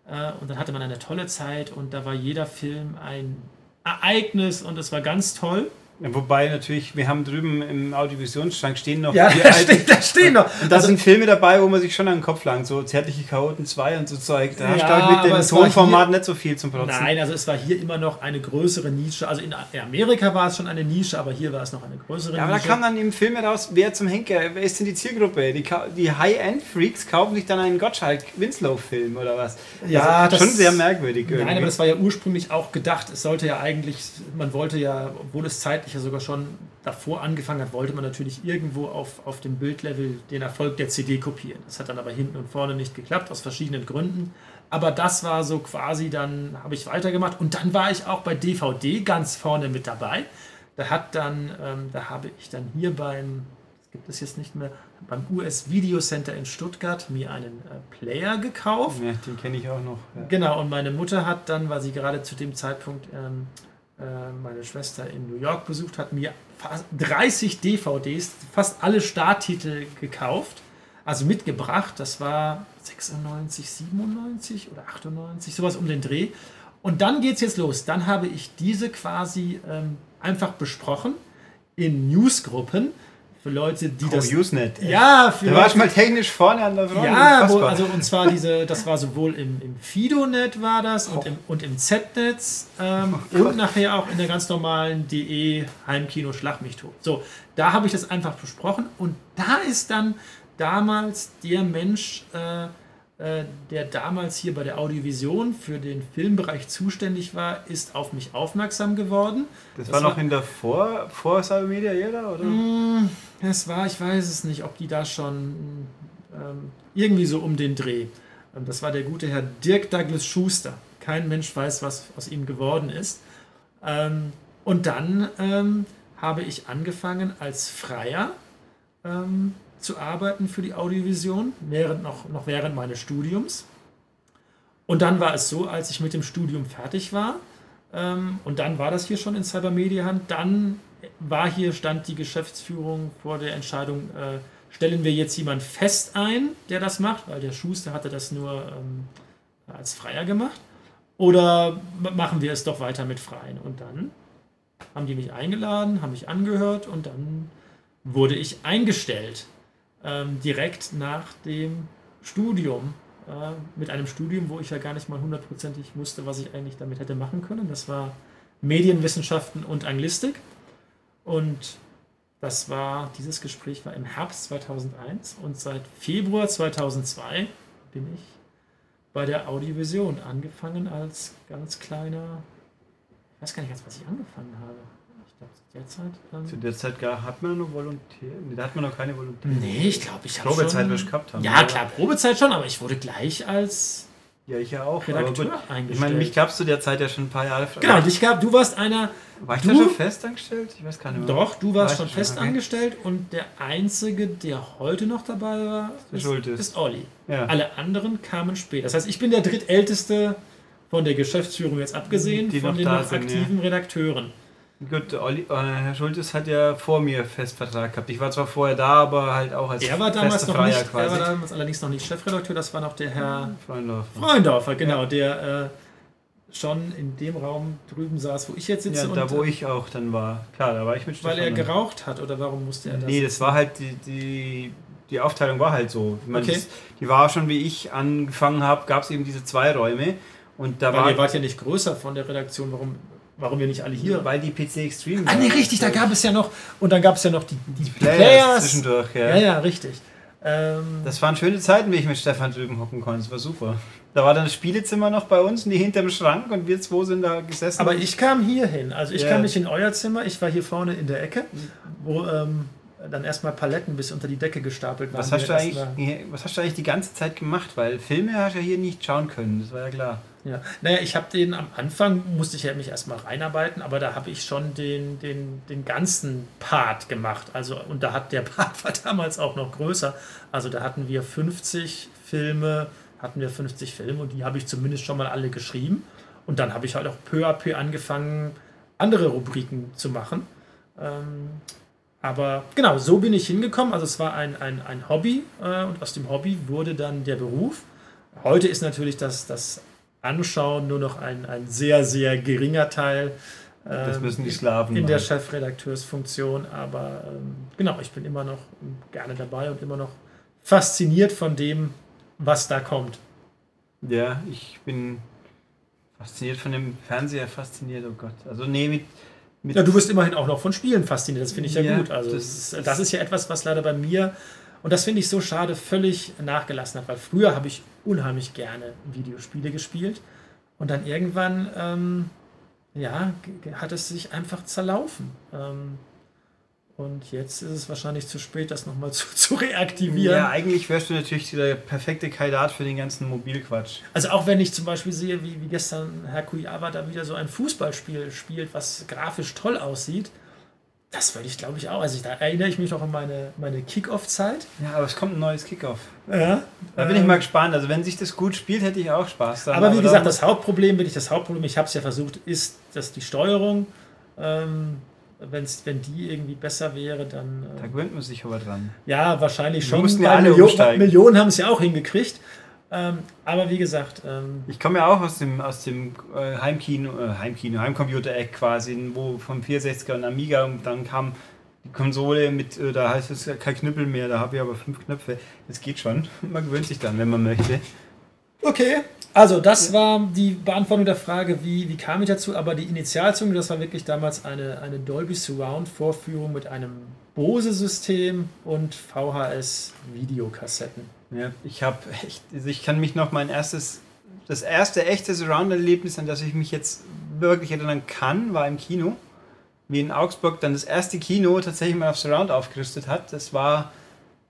Äh, und dann hatte man eine tolle Zeit und da war jeder Film ein Ereignis und es war ganz toll. Ja, wobei natürlich, wir haben drüben im Audiovisionsschrank stehen noch. Ja, *laughs* da, steht, da stehen noch. Und da also, sind Filme dabei, wo man sich schon an den Kopf langt, so Zärtliche Chaoten 2 und so Zeug. Da ja, du mit dem Tonformat nicht so viel zum Protzen. Nein, also es war hier immer noch eine größere Nische. Also in Amerika war es schon eine Nische, aber hier war es noch eine größere ja, Nische. Aber da kam dann im Film raus, wer zum Henker, wer ist denn die Zielgruppe? Die, die High-End-Freaks kaufen sich dann einen Gottschalk-Winslow-Film oder was? Ja, also, das schon sehr merkwürdig. Irgendwie. Nein, aber das war ja ursprünglich auch gedacht. Es sollte ja eigentlich, man wollte ja, obwohl es zeitlich ja sogar schon davor angefangen hat, wollte man natürlich irgendwo auf, auf dem Bildlevel den Erfolg der CD kopieren. Das hat dann aber hinten und vorne nicht geklappt, aus verschiedenen Gründen. Aber das war so quasi, dann habe ich weitergemacht und dann war ich auch bei DVD ganz vorne mit dabei. Da hat dann, ähm, da habe ich dann hier beim, gibt es jetzt nicht mehr, beim US Video Center in Stuttgart mir einen äh, Player gekauft. Ja, den kenne ich auch noch. Ja. Genau, und meine Mutter hat dann, weil sie gerade zu dem Zeitpunkt ähm, äh, meine Schwester in New York besucht hat, mir fast 30 DVDs, fast alle Starttitel gekauft, also mitgebracht. Das war 96, 97 oder 98, sowas um den Dreh. Und dann geht es jetzt los. Dann habe ich diese quasi ähm, einfach besprochen in Newsgruppen für Leute, die oh, das. Usenet. Ja, für da war ich mal technisch vorne an der Front. Ja, wo, also und zwar diese, das war sowohl im, im Fido-Net war das und, Oh. im, und im Z-Netz ähm, und nachher auch in der ganz normalen DE Heimkino Schlag mich tot. So, da habe ich das einfach besprochen und da ist dann damals der Mensch, äh, der damals hier bei der Audiovision für den Filmbereich zuständig war, ist auf mich aufmerksam geworden. Das, Das war noch war- in der Vor, vor Cyber Media Ära, oder? Mm, Es war, ich weiß es nicht, ob die da schon ähm, irgendwie so um den Dreh. Ähm, Das war der gute Herr Dirk Douglas Schuster. Kein Mensch weiß, was aus ihm geworden ist. Ähm, und dann ähm, habe ich angefangen als Freier ähm, zu arbeiten für die Audiovision, während noch, noch während meines Studiums. Und dann war es so, als ich mit dem Studium fertig war, ähm, und dann war das hier schon in Cybermedia Hand, dann war hier, stand die Geschäftsführung vor der Entscheidung, äh, stellen wir jetzt jemand fest ein, der das macht, weil der Schuster hatte das nur ähm, als Freier gemacht, oder machen wir es doch weiter mit Freien? Und dann haben die mich eingeladen, haben mich angehört und dann wurde ich eingestellt, ähm, direkt nach dem Studium. Äh, mit einem Studium, wo ich ja gar nicht mal hundertprozentig wusste, was ich eigentlich damit hätte machen können. Das war Medienwissenschaften und Anglistik. Und das war, dieses Gespräch war im Herbst 2001 und seit Februar 2002 bin ich bei der Audiovision angefangen als ganz kleiner, ich weiß gar nicht, als was ich angefangen habe. Ich glaube, zu der Zeit. Ähm, Zu der Zeit gar, hat man noch Volontäre? Nee, da hat man noch keine Volontäre. nee, ich glaube, ich habe Probezeit schon... gehabt haben. Ja, klar, Probezeit schon, aber ich wurde gleich als Ja, ich ja auch. aber Redakteur gut. Ich meine, mich gab es zu der Zeit ja schon ein paar Jahre. genau, dich gab, du warst einer, War ich du- da schon fest angestellt? Ich weiß gar nicht mehr. doch, du warst War schon ich fest okay. und der Einzige, der heute noch dabei war, Der Schultes. ist Olli. Ja. Alle anderen kamen später. Das heißt, ich bin der drittälteste von der Geschäftsführung jetzt abgesehen, Die von den noch aktiven Redakteuren. Gut, Olli, äh, Herr Schultes hat ja vor mir Festvertrag gehabt. Ich war zwar vorher da, aber halt auch als Er war damals noch nicht, er war damals allerdings noch nicht Chefredakteur, das war noch der Herr Freundorf. Freundorfer, genau, der äh, schon in dem Raum drüben saß, wo ich jetzt sitze. Ja, da und, wo äh, ich auch dann war. Klar, da war ich mit Weil er Stefan. geraucht hat oder warum musste er das? Nee, das war halt die, die, die Aufteilung war halt so. Ich meine, Okay. das, die war schon, wie ich angefangen habe, gab es eben diese zwei Räume. Und da Weil war ihr wart ja nicht größer von der Redaktion, warum, warum wir nicht alle hier. weil die PC Extreme Ah, nee, richtig, da gab es ja noch. Und dann gab es ja noch die, die, die Players, Players. zwischendurch. Ja. Ja, ja, richtig. Ähm, Das waren schöne Zeiten, wie ich mit Stefan drüben hocken konnte. Das war super. Da war dann das Spielezimmer noch bei uns, nie hinterm Schrank und wir zwei sind da gesessen. aber ich kam hier hin. Also ich Ja. kam nicht in euer Zimmer, ich war hier vorne in der Ecke, wo ähm, dann erstmal Paletten bis unter die Decke gestapelt waren. was hast, die du eigentlich, was hast du eigentlich die ganze Zeit gemacht? Weil Filme hast du ja hier nicht schauen können, das war ja klar. Ja. Naja, ich habe den am Anfang, musste ich ja mich erstmal reinarbeiten, aber da habe ich schon den, den, den ganzen Part gemacht. Also, und da hat der *laughs* Part war damals auch noch größer. Also da hatten wir 50 Filme, hatten wir 50 Filme und die habe ich zumindest schon mal alle geschrieben. Und dann habe ich halt auch peu à peu angefangen, andere Rubriken zu machen. Ähm, aber genau, so bin ich hingekommen. Also es war ein, ein, ein Hobby äh, und aus dem Hobby wurde dann der Beruf. Heute ist natürlich das, das Anschauen nur noch ein, ein sehr, sehr geringer Teil. Das ähm, müssen die Slaven in der. Chefredakteursfunktion, aber ähm, genau, ich bin immer noch gerne dabei und immer noch fasziniert von dem, was da kommt. Ja, ich bin fasziniert von dem Fernseher, fasziniert, oh Gott. Also nee, mit, mit Ja, du wirst immerhin auch noch von Spielen fasziniert, das finde ich ja, Ja, gut. Also das- das, das ist ja etwas, was leider bei mir, und das finde ich so schade, völlig nachgelassen hat, weil früher habe ich unheimlich gerne Videospiele gespielt und dann irgendwann, ähm, ja, hat es sich einfach zerlaufen. Ähm, und jetzt ist es wahrscheinlich zu spät, das nochmal *laughs* zu, zu reaktivieren. Ja, eigentlich wärst du natürlich der perfekte Kandidat für den ganzen Mobilquatsch. Also auch wenn ich zum Beispiel sehe, wie, wie gestern Herr Kujawa da wieder so ein Fußballspiel spielt, was grafisch toll aussieht, Das würde ich, glaube ich, auch. Also ich, da erinnere ich mich noch an meine, meine Kick-Off-Zeit. Ja, aber es kommt ein neues Kickoff. Ja. Da bin ich mal gespannt. Also wenn sich das gut spielt, hätte ich auch Spaß daran. Aber wie gesagt, da das Hauptproblem, wenn ich das Hauptproblem, ich habe es ja versucht, ist, dass die Steuerung, ähm, wenn's, wenn die irgendwie besser wäre, dann. Da Äh, gewöhnt man sich aber dran. ja, wahrscheinlich Wir schon. mussten ja alle Millionen, umsteigen. Millionen haben es ja auch hingekriegt. Ähm, aber wie gesagt, ähm, Ich komme ja auch aus dem, aus dem äh, Heimkino, äh, Heimkino, Heimcomputer-Eck quasi, wo vom 64er und Amiga und dann kam die Konsole mit, äh, da heißt es kein Knüppel mehr, da habe ich aber fünf Knöpfe. Das geht schon. *laughs* Man gewöhnt sich dann, wenn man möchte. Okay. Also, das war die Beantwortung der Frage, wie, wie kam ich dazu? Aber die Initialzündung, das war wirklich damals eine, eine Dolby Surround Vorführung mit einem Bose-System und VHS-Videokassetten. Ja, ich habe also ich kann mich noch mein erstes, das erste echte Surround-Erlebnis, an das ich mich jetzt wirklich erinnern kann, war im Kino. Wie in Augsburg dann das erste Kino tatsächlich mal auf Surround aufgerüstet hat. Das war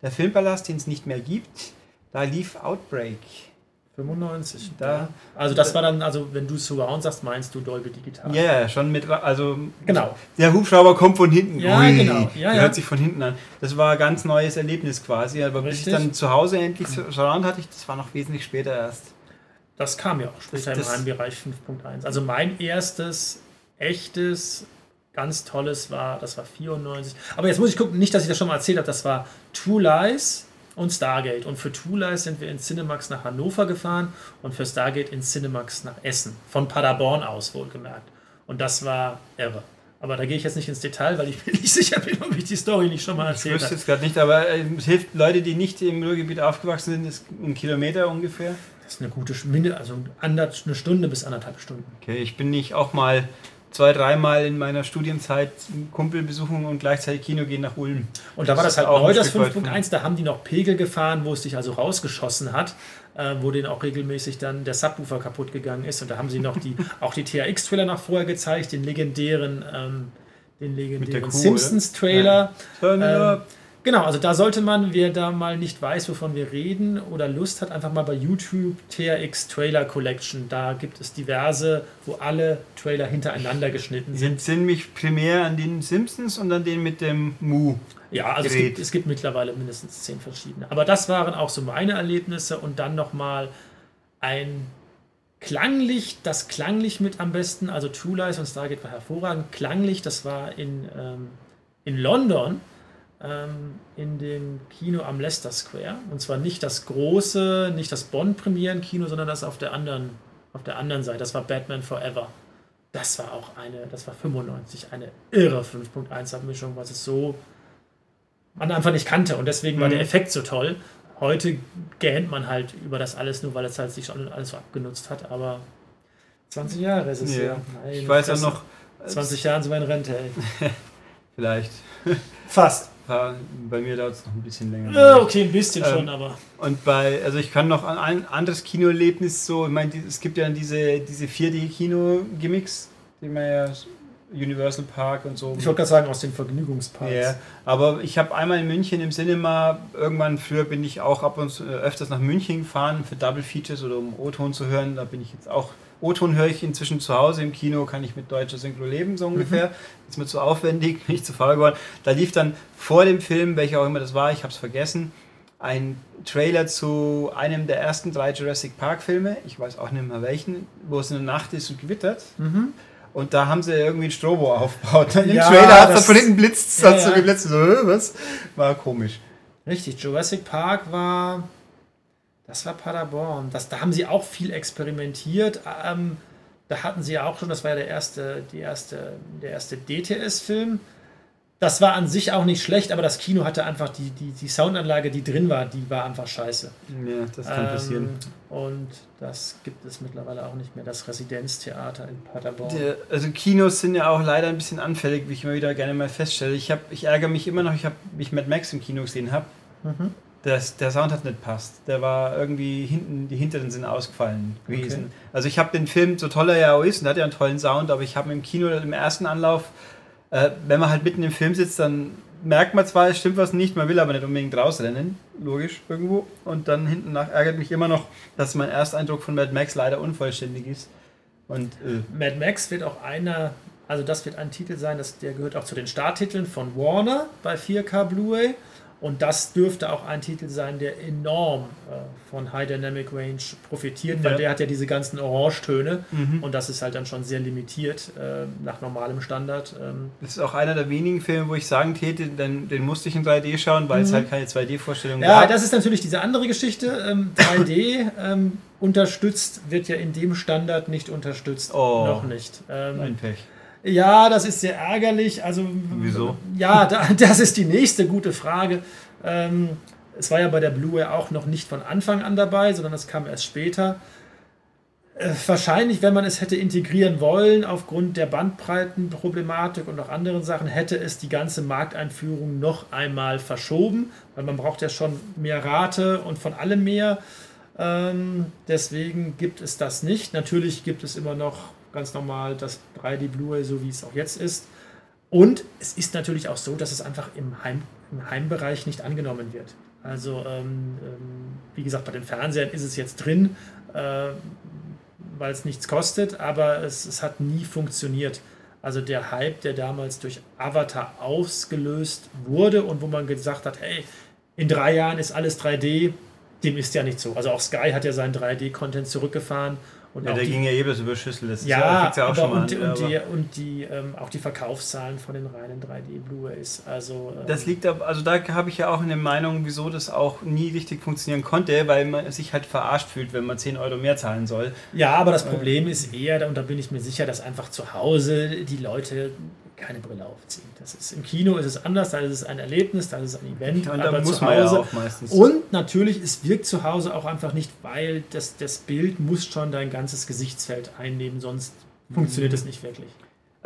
der Filmpalast, den es nicht mehr gibt. Da lief Outbreak. 95. Da- ja. Also, das war dann, also, wenn du Surround sagst, meinst du Dolby Digital. Ja, ja, schon mit, also Genau. der Hubschrauber kommt von hinten. Ja, Ui, genau. Ja, der ja. hört sich von hinten an. Das war ein ganz neues Erlebnis quasi. Aber bis ich Richtig. dann zu Hause endlich Surround hatte, ich, das war noch wesentlich später erst. Das kam ja auch später Das- im Heimbereich 5.1. Also, mein erstes echtes, ganz tolles war, das war 94. Aber jetzt muss ich gucken, nicht, dass ich das schon mal erzählt habe, das war True Lies und Stargate. Und für Lies sind wir in Cinemax nach Hannover gefahren und für Stargate in Cinemax nach Essen. Von Paderborn aus, wohlgemerkt. Und das war irre. Aber da gehe ich jetzt nicht ins Detail, weil ich *laughs* mir nicht sicher bin, ob ich die Story nicht schon mal Ich erzählt wüsste habe. jetzt gerade nicht, aber äh, es hilft Leute, die nicht im Ruhrgebiet aufgewachsen sind, ist ein Kilometer ungefähr. Das ist eine gute Minde, also eine Stunde bis anderthalb Stunden. Okay, ich bin nicht auch mal zwei, dreimal in meiner Studienzeit Kumpel besuchen und gleichzeitig Kino gehen nach Ulm. Und da war das halt auch das Stück weit 5.1, da haben die noch Pegel gefahren, wo es sich also rausgeschossen hat, äh, wo denen auch regelmäßig dann der Subwoofer kaputt gegangen ist. Und da haben sie noch die, *laughs* auch die THX-Trailer nach vorher gezeigt, den legendären, ähm, den legendären Simpsons-Trailer. Turn it Ähm, up. Genau, also da sollte man, wer da mal nicht weiß, wovon wir reden oder Lust hat, einfach mal bei YouTube TRX Trailer Collection. Da gibt es diverse, wo alle Trailer hintereinander geschnitten sind. sind mich primär an den Simpsons und an den mit dem Mu. Ja, also es gibt, es gibt mittlerweile mindestens zehn verschiedene. Aber das waren auch so meine Erlebnisse und dann nochmal ein Klanglich, das Klanglich mit am besten, also True Lies und Stargate war hervorragend. Klanglich, das war in, ähm, in London, ähm, in dem Kino am Leicester Square. Und zwar nicht das große, nicht das Bond-Premieren-Kino, sondern das auf der anderen, auf der anderen Seite. Das war Batman Forever. Das war auch eine, das war 95, eine irre 5.1-Abmischung, was es so man einfach nicht kannte und deswegen war Mhm. der Effekt so toll. Heute gähnt man halt über das alles nur, weil es halt sich schon alles so abgenutzt hat, aber 20 Jahre ist es Ja. ja. Ich weiß ja noch, 20 Jahren sind wir in Rente, ey. *laughs* vielleicht, Fast. Bei mir dauert es noch ein bisschen länger. Ja, okay, ein bisschen Ähm, schon, aber. Und bei, also ich kann noch an ein anderes Kinoerlebnis so, ich meine, es gibt ja diese, diese 4D-Kino-Gimmicks, die man ja Universal Park und so. Ich wollte gerade sagen, aus den Vergnügungsparks. Ja, aber ich habe einmal in München im Cinema, irgendwann früher bin ich auch ab und zu äh, öfters nach München gefahren für Double Features oder um O-Ton zu hören. Da bin ich jetzt auch, O-Ton höre ich inzwischen zu Hause im Kino, kann ich mit deutscher Synchro leben, so ungefähr. Ist mir zu aufwendig, *laughs* bin ich zu faul geworden. Da lief dann vor dem Film, welcher auch immer das war, ich habe es vergessen, ein Trailer zu einem der ersten drei Jurassic Park Filme, ich weiß auch nicht mehr welchen, wo es in der Nacht ist und gewittert. Mhm. Und da haben sie irgendwie ein Strobo aufgebaut. Im Ja, Trailer hat es das- von hinten blitzt, Ja, hat so ja. geblitzt. So, "Hä, was? War komisch. Richtig, Jurassic Park war. Das war Paderborn. Das, da haben sie auch viel experimentiert. Ähm, da hatten sie ja auch schon, das war ja der erste, die erste, der erste DTS-Film. Das war an sich auch nicht schlecht, aber das Kino hatte einfach die, die, die Soundanlage, die drin war, die war einfach scheiße. Ja, das kann passieren. Ähm, und das gibt es mittlerweile auch nicht mehr, das Residenztheater in Paderborn. Der, also Kinos sind ja auch leider ein bisschen anfällig, wie ich immer wieder gerne mal feststelle. Ich, hab, ich ärgere mich immer noch, ich habe mich Mad Max im Kino gesehen habe. Mhm. Das, der Sound hat nicht passt. Der war irgendwie hinten, die hinteren sind ausgefallen gewesen. Okay. Also ich habe den Film, so toll er ja auch ist, und hat ja einen tollen Sound, aber ich habe im Kino im ersten Anlauf, äh, wenn man halt mitten im Film sitzt, dann merkt man zwar, es stimmt was nicht, man will aber nicht unbedingt rausrennen, logisch irgendwo. Und dann hinten nach ärgert mich immer noch, dass mein Ersteindruck von Mad Max leider unvollständig ist. Und äh, Mad Max wird auch einer Also das wird ein Titel sein, das, der gehört auch zu den Starttiteln von Warner bei 4K Blu-ray. Und das dürfte auch ein Titel sein, der enorm äh, von High Dynamic Range profitiert, weil ja. der hat ja diese ganzen Orangetöne mhm. und das ist halt dann schon sehr limitiert äh, nach normalem Standard. Ähm. Das ist auch einer der wenigen Filme, wo ich sagen täte, den, den musste ich in 3D schauen, weil mhm. es halt keine 2D-Vorstellung ja, gab. Ja, das ist natürlich diese andere Geschichte. Ähm, 3D ähm, unterstützt wird ja in dem Standard nicht unterstützt. Oh, noch nicht. Ähm, ein Pech. Ja, das ist sehr ärgerlich. Also, Wieso? Ja, da, *laughs* das ist die nächste gute Frage. Ähm, es war ja bei der Blu-ray auch noch nicht von Anfang an dabei, sondern es kam erst später. Äh, wahrscheinlich, wenn man es hätte integrieren wollen, aufgrund der Bandbreitenproblematik und auch anderen Sachen, hätte es die ganze Markteinführung noch einmal verschoben, weil man braucht ja schon mehr Rate und von allem mehr. Ähm, deswegen gibt es das nicht. Natürlich gibt es immer noch ganz normal das 3D Blu-ray, so wie es auch jetzt ist. Und es ist natürlich auch so, dass es einfach im, Heim, im Heimbereich nicht angenommen wird. Also, ähm, ähm, wie gesagt, bei den Fernsehern ist es jetzt drin, äh, weil es nichts kostet, aber es, es hat nie funktioniert. Also der Hype, der damals durch Avatar ausgelöst wurde und wo man gesagt hat, hey, in drei Jahren ist alles 3D, dem ist ja nicht so. Also auch Sky hat ja seinen 3D-Content zurückgefahren und ja, der die, ging ja eben über Schüssel. Das ja, ja, auch schon mal und, an, und, die, und die, ähm, auch die Verkaufszahlen von den reinen 3D Blu-rays. Also, ähm, das liegt also da habe ich ja auch eine Meinung, wieso das auch nie richtig funktionieren konnte, weil man sich halt verarscht fühlt, wenn man 10 Euro mehr zahlen soll. Ja, aber das Problem ist eher, und da bin ich mir sicher, dass einfach zu Hause die Leute keine Brille aufziehen. Das ist, Im Kino ist es anders, da ist es ein Erlebnis, da ist es ein Event. Und aber muss man ja auch meistens. Und natürlich, es wirkt zu Hause auch einfach nicht, weil das, das Bild muss schon dein ganzes Gesichtsfeld einnehmen, sonst funktioniert es nicht wirklich.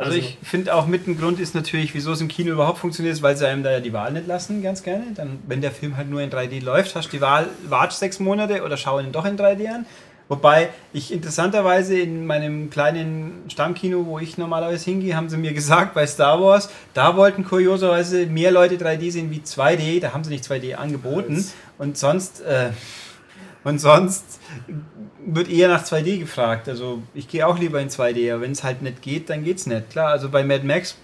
Also, also ich finde auch mit ein Grund ist natürlich, wieso es im Kino überhaupt funktioniert, ist, weil sie einem da ja die Wahl nicht lassen, ganz gerne. Dann, wenn der Film halt nur in 3D läuft, hast du die Wahl, warte sechs Monate oder schau ihn doch in 3D an. Wobei ich interessanterweise in meinem kleinen Stammkino, wo ich normalerweise hingehe, haben sie mir gesagt, bei Star Wars, da wollten kurioserweise mehr Leute 3D sehen wie 2D. Da haben sie nicht 2D angeboten. Und sonst, äh, und sonst wird eher nach 2D gefragt. Also ich gehe auch lieber in 2D, aber wenn es halt nicht geht, dann geht es nicht. Klar, also bei Mad Max,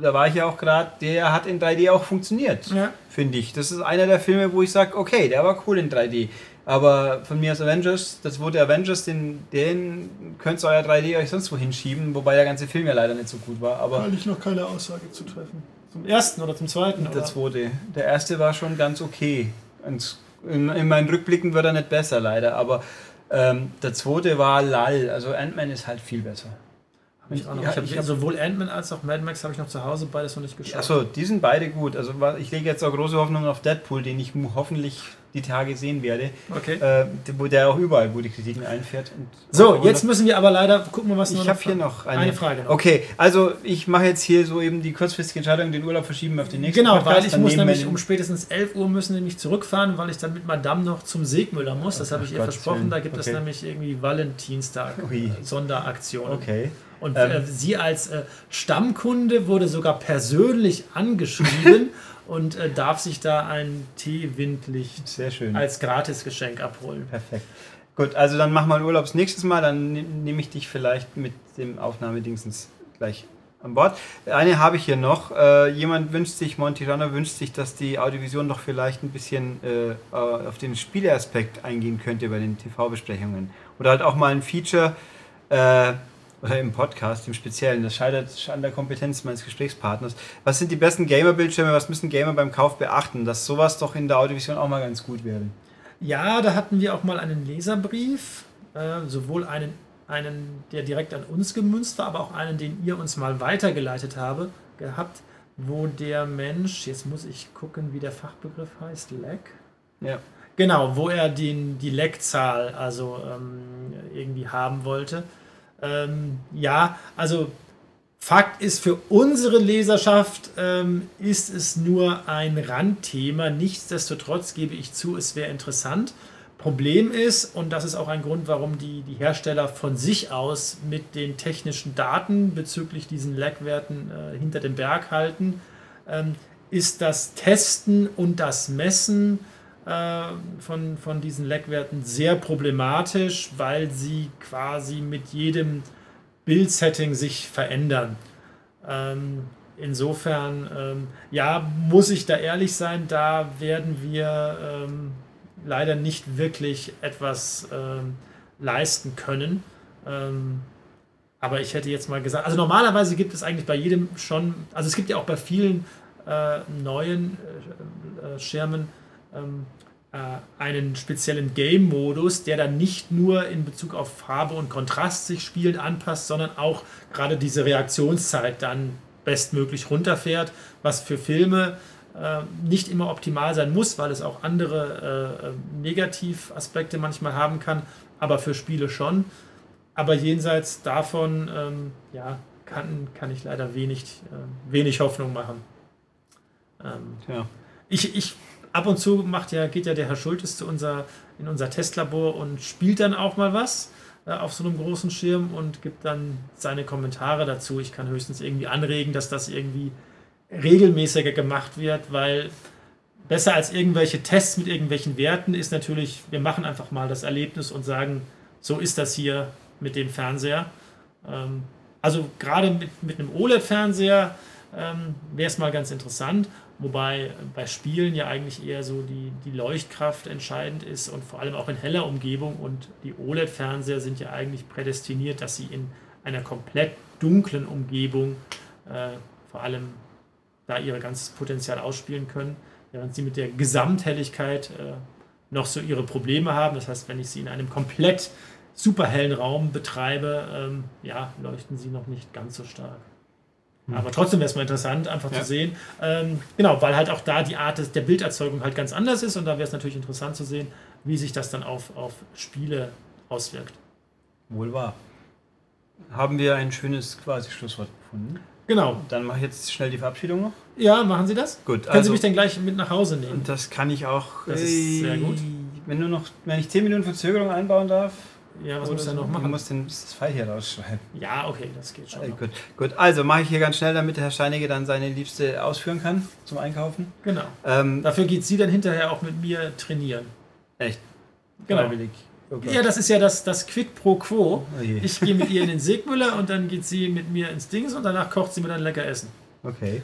da war ich ja auch gerade, der hat in 3D auch funktioniert, ja. finde ich. Das ist einer der Filme, wo ich sage, okay, der war cool in 3D. Aber von mir aus Avengers, das wurde Avengers, den, den könnt ihr euer 3D euch sonst wo hinschieben, wobei der ganze Film ja leider nicht so gut war. Aber Weil ich noch keine Aussage zu treffen. Zum ersten oder zum zweiten? Der zweite. Der erste war schon ganz okay. In, in meinen Rückblicken wird er nicht besser, leider. Aber ähm, der zweite war lall. Also Ant-Man ist halt viel besser. Hab ich, auch noch. Ja, ich habe hab sowohl Ant-Man als auch Mad Max habe ich noch zu Hause beides noch nicht geschaut. Achso, die sind beide gut. Also ich lege jetzt auch große Hoffnung auf Deadpool, den ich hoffentlich die Tage sehen werde. Okay. Äh, wo der auch überall gute Kritiken einfährt. so, jetzt müssen wir aber leider gucken, was Ich habe hier noch eine, eine Frage. Noch. Okay, also ich mache jetzt hier so eben die kurzfristige Entscheidung, den Urlaub verschieben auf den nächsten Genau, Podcast, weil ich muss nämlich um spätestens 11 Uhr müssen nämlich zurückfahren, weil ich dann mit Madame noch zum Segmüller muss. Das habe ich ihr versprochen. Da gibt okay. es nämlich irgendwie Valentinstag Ui. Sonderaktion. Okay. Und ähm. äh, sie als äh, Stammkunde wurde sogar persönlich angeschrieben *laughs* und äh, darf sich da ein Teewindlicht Sehr schön. als Gratisgeschenk abholen. Perfekt. Gut, also dann machen wir Urlaubs nächstes Mal, dann nehme ich dich vielleicht mit dem Aufnahmedingsens gleich an Bord. Eine habe ich hier noch. Äh, jemand wünscht sich, Montirano wünscht sich, dass die Audiovision doch vielleicht ein bisschen äh, auf den Spieleaspekt eingehen könnte bei den TV-Besprechungen. Oder halt auch mal ein Feature, äh, oder im Podcast im Speziellen. Das scheitert an der Kompetenz meines Gesprächspartners. Was sind die besten Gamer-Bildschirme? Was müssen Gamer beim Kauf beachten? Dass sowas doch in der Audiovision auch mal ganz gut wäre. Ja, da hatten wir auch mal einen Leserbrief, äh, sowohl einen, einen, der direkt an uns gemünzt war, aber auch einen, den ihr uns mal weitergeleitet habe, gehabt, wo der Mensch, jetzt muss ich gucken, wie der Fachbegriff heißt, Lag. Ja. Genau, wo er den, die Leckzahl also ähm, irgendwie haben wollte. Ähm, ja, also Fakt ist, für unsere Leserschaft ähm, ist es nur ein Randthema. Nichtsdestotrotz gebe ich zu, es wäre interessant. Problem ist, und das ist auch ein Grund, warum die, die Hersteller von sich aus mit den technischen Daten bezüglich diesen Lag-Werten äh, hinter dem Berg halten, ähm, ist das Testen und das Messen von, von diesen Leckwerten sehr problematisch, weil sie quasi mit jedem Bildsetting sich verändern. Ähm, insofern, ähm, ja, muss ich da ehrlich sein, da werden wir ähm, leider nicht wirklich etwas ähm, leisten können. Ähm, aber ich hätte jetzt mal gesagt, also normalerweise gibt es eigentlich bei jedem schon, also es gibt ja auch bei vielen äh, neuen äh, äh, Schirmen ähm, äh, einen speziellen Game-Modus, der dann nicht nur in Bezug auf Farbe und Kontrast sich spielend anpasst, sondern auch gerade diese Reaktionszeit dann bestmöglich runterfährt, was für Filme äh, nicht immer optimal sein muss, weil es auch andere äh, Negativaspekte manchmal haben kann, aber für Spiele schon. Aber jenseits davon, ähm, ja, kann, kann ich leider wenig, äh, wenig Hoffnung machen. Ähm, ja. ich, ich ab und zu macht ja, geht ja der Herr Schultes zu unser, in unser Testlabor und spielt dann auch mal was äh, auf so einem großen Schirm und gibt dann seine Kommentare dazu. Ich kann höchstens irgendwie anregen, dass das irgendwie regelmäßiger gemacht wird, weil besser als irgendwelche Tests mit irgendwelchen Werten ist natürlich, wir machen einfach mal das Erlebnis und sagen, so ist das hier mit dem Fernseher. Ähm, also gerade mit, mit einem OLED-Fernseher ähm, wäre es mal ganz interessant, wobei bei Spielen ja eigentlich eher so die, die Leuchtkraft entscheidend ist und vor allem auch in heller Umgebung und die OLED-Fernseher sind ja eigentlich prädestiniert, dass sie in einer komplett dunklen Umgebung äh, vor allem da ihr ganzes Potenzial ausspielen können, während sie mit der Gesamthelligkeit äh, noch so ihre Probleme haben. Das heißt, wenn ich sie in einem komplett superhellen Raum betreibe, ähm, ja, leuchten sie noch nicht ganz so stark. Hm. Aber trotzdem wäre es mal interessant, einfach ja. zu sehen. Ähm, genau, weil halt auch da die Art des, der Bilderzeugung halt ganz anders ist und da wäre es natürlich interessant zu sehen, wie sich das dann auf, auf Spiele auswirkt. Wohl wahr. Haben wir ein schönes quasi Schlusswort gefunden? Genau. Dann mache ich jetzt schnell die Verabschiedung noch. Ja, machen Sie das? Gut. Können also, Sie mich dann gleich mit nach Hause nehmen? Und das kann ich auch. Das ist sehr gut. Wenn du noch, wenn ich 10 Minuten Verzögerung einbauen darf. Ja, was muss ich dann noch machen? Du musst den, das Pfeil hier rausschreiben. Ja, okay, das geht schon. Also, gut. gut, also mache ich hier ganz schnell, damit der Herr Steinige dann seine Liebste ausführen kann zum Einkaufen. Genau. Ähm, Dafür geht sie dann hinterher auch mit mir trainieren. Echt? Genau. Oh ja, das ist ja das, das Quid pro Quo. Oh *laughs* ich gehe mit ihr in den Segmüller und dann geht sie mit mir ins Dings und danach kocht sie mir dann lecker Essen. Okay.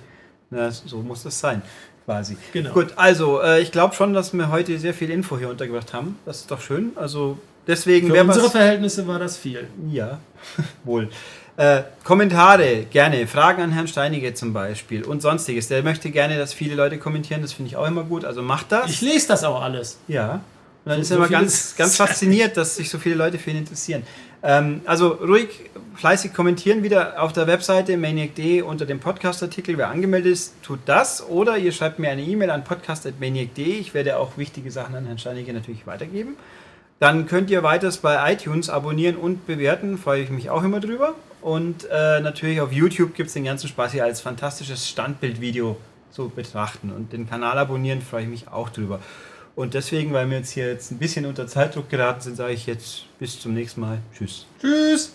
Na, so muss das sein, quasi. Genau. Gut, also äh, ich glaube schon, dass wir heute sehr viel Info hier untergebracht haben. Das ist doch schön. Also deswegen. Für unsere Verhältnisse war das viel. Ja, *laughs* wohl. Äh, Kommentare gerne, Fragen an Herrn Steinige zum Beispiel und sonstiges. Der möchte gerne, dass viele Leute kommentieren, das finde ich auch immer gut. Also macht das. Ich lese das auch alles. Ja. Und dann so, ist er so immer ganz, ganz fasziniert, dass sich so viele Leute für ihn interessieren. Ähm, also ruhig, fleißig kommentieren wieder auf der Webseite maniac.de unter dem Podcast-Artikel. Wer angemeldet ist, tut das. Oder ihr schreibt mir eine E-Mail an podcast.maniac.de. Ich werde auch wichtige Sachen an Herrn Steinige natürlich weitergeben. Dann könnt ihr weiters bei iTunes abonnieren und bewerten. Freue ich mich auch immer drüber. Und äh, natürlich auf YouTube gibt es den ganzen Spaß hier als fantastisches Standbildvideo zu betrachten. Und den Kanal abonnieren freue ich mich auch drüber. Und deswegen, weil wir jetzt hier jetzt ein bisschen unter Zeitdruck geraten sind, sage ich jetzt bis zum nächsten Mal. Tschüss. Tschüss.